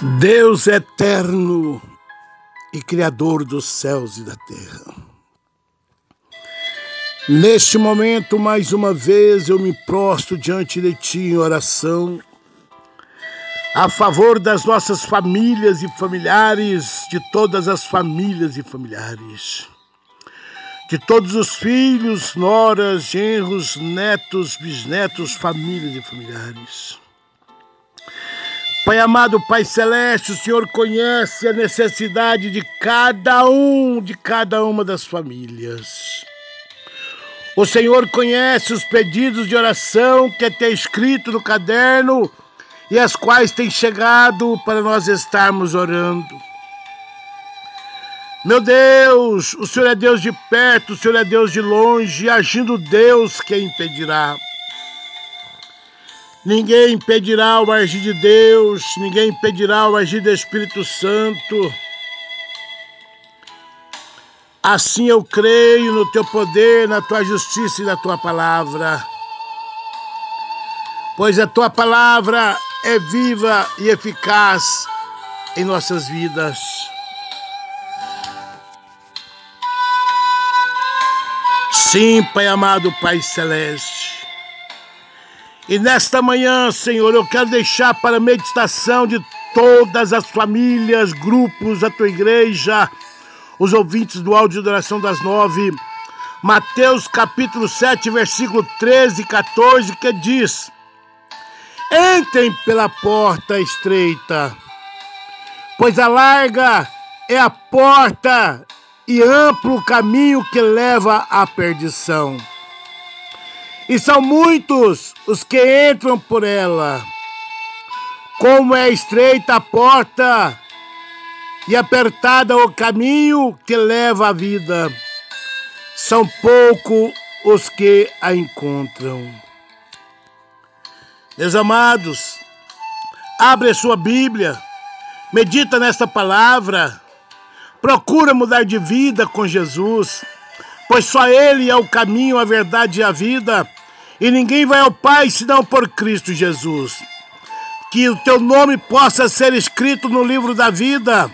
Deus eterno e Criador dos céus e da terra. Neste momento, mais uma vez, eu me prostro diante de Ti em oração, a favor das nossas famílias e familiares, de todas as famílias e familiares, de todos os filhos, noras, genros, netos, bisnetos, famílias e familiares. Pai amado, Pai celeste, o Senhor conhece a necessidade de cada um, de cada uma das famílias. O Senhor conhece os pedidos de oração que tem escrito no caderno e as quais têm chegado para nós estarmos orando. Meu Deus, o Senhor é Deus de perto, o Senhor é Deus de longe, agindo Deus, quem impedirá? Ninguém impedirá o agir de Deus, ninguém impedirá o agir do Espírito Santo. Assim eu creio no teu poder, na tua justiça e na tua palavra. Pois a tua palavra é viva e eficaz em nossas vidas. Sim, Pai amado, Pai celeste. E nesta manhã, Senhor, eu quero deixar para a meditação de todas as famílias, grupos da tua igreja, os ouvintes do áudio de oração das nove, Mateus capítulo 7, versículo 13 e 14, que diz: Entrem pela porta estreita, pois a larga é a porta e amplo o caminho que leva à perdição e são muitos os que entram por ela. Como é estreita a porta e apertada o caminho que leva à vida, são poucos os que a encontram. Meus amados, abre a sua Bíblia, medita nesta palavra, procura mudar de vida com Jesus, pois só Ele é o caminho, a verdade e a vida e ninguém vai ao Pai senão por Cristo Jesus. Que o teu nome possa ser escrito no livro da vida.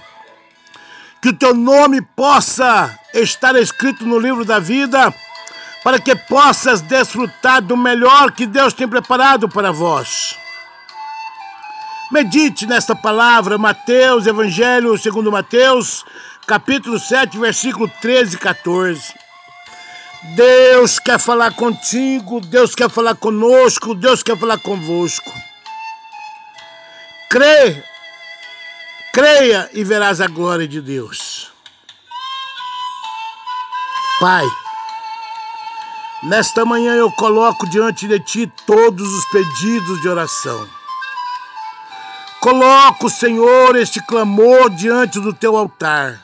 Que o teu nome possa estar escrito no livro da vida, para que possas desfrutar do melhor que Deus tem preparado para vós. Medite nesta palavra, Mateus, Evangelho segundo Mateus, capítulo 7, versículo 13 e 14. Deus quer falar contigo, Deus quer falar conosco, Deus quer falar convosco. Crê, creia e verás a glória de Deus. Pai, nesta manhã eu coloco diante de ti todos os pedidos de oração. Coloco, Senhor, este clamor diante do teu altar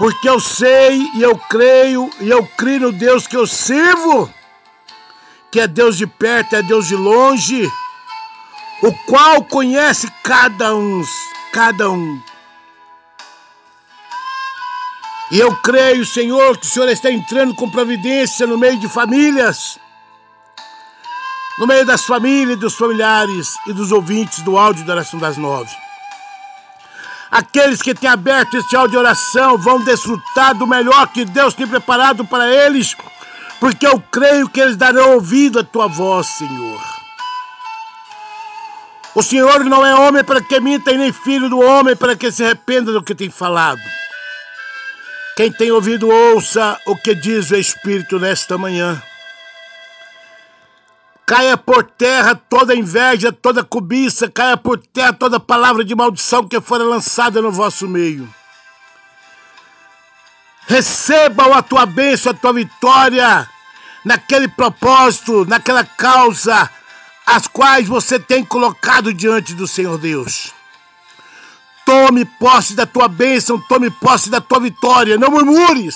porque eu sei e eu creio e eu creio no Deus que eu sirvo, que é Deus de perto, é Deus de longe, o qual conhece cada um, cada um. E eu creio, Senhor, que o Senhor está entrando com providência no meio de famílias, no meio das famílias, dos familiares e dos ouvintes do áudio da oração das nove. Aqueles que têm aberto este áudio de oração vão desfrutar do melhor que Deus tem preparado para eles, porque eu creio que eles darão ouvido à tua voz, Senhor. O Senhor não é homem para que minta, e nem filho do homem para que se arrependa do que tem falado. Quem tem ouvido, ouça o que diz o Espírito nesta manhã. Caia por terra toda inveja, toda cobiça, caia por terra toda palavra de maldição que fora lançada no vosso meio. Recebam a tua bênção, a tua vitória, naquele propósito, naquela causa, as quais você tem colocado diante do Senhor Deus. Tome posse da tua bênção, tome posse da tua vitória, não murmures,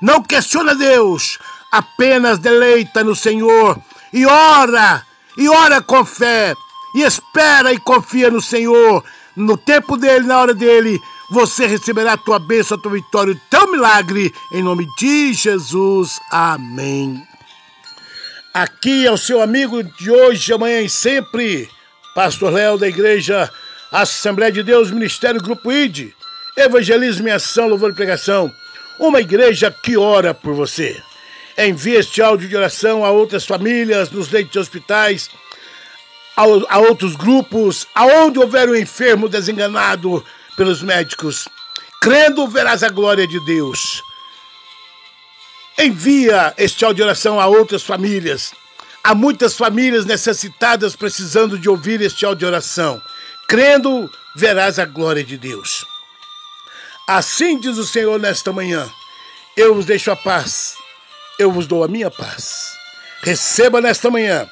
não questiona Deus, apenas deleita no Senhor e ora, e ora com fé, e espera e confia no Senhor. No tempo dele, na hora dele, você receberá a tua bênção, a tua vitória, o teu milagre, em nome de Jesus. Amém. Aqui é o seu amigo de hoje, amanhã e sempre, Pastor Léo da Igreja Assembleia de Deus, Ministério Grupo ID, Evangelismo em Ação, Louvor e Pregação, uma igreja que ora por você. Envie este áudio de oração a outras famílias, nos leitos de hospitais, a, a outros grupos, aonde houver um enfermo desenganado pelos médicos. Crendo, verás a glória de Deus. Envia este áudio de oração a outras famílias. Há muitas famílias necessitadas precisando de ouvir este áudio de oração. Crendo, verás a glória de Deus. Assim diz o Senhor nesta manhã: Eu vos deixo a paz, eu vos dou a minha paz. Receba nesta manhã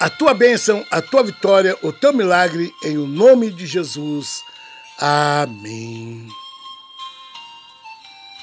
a tua bênção, a tua vitória, o teu milagre, em o nome de Jesus. Amém.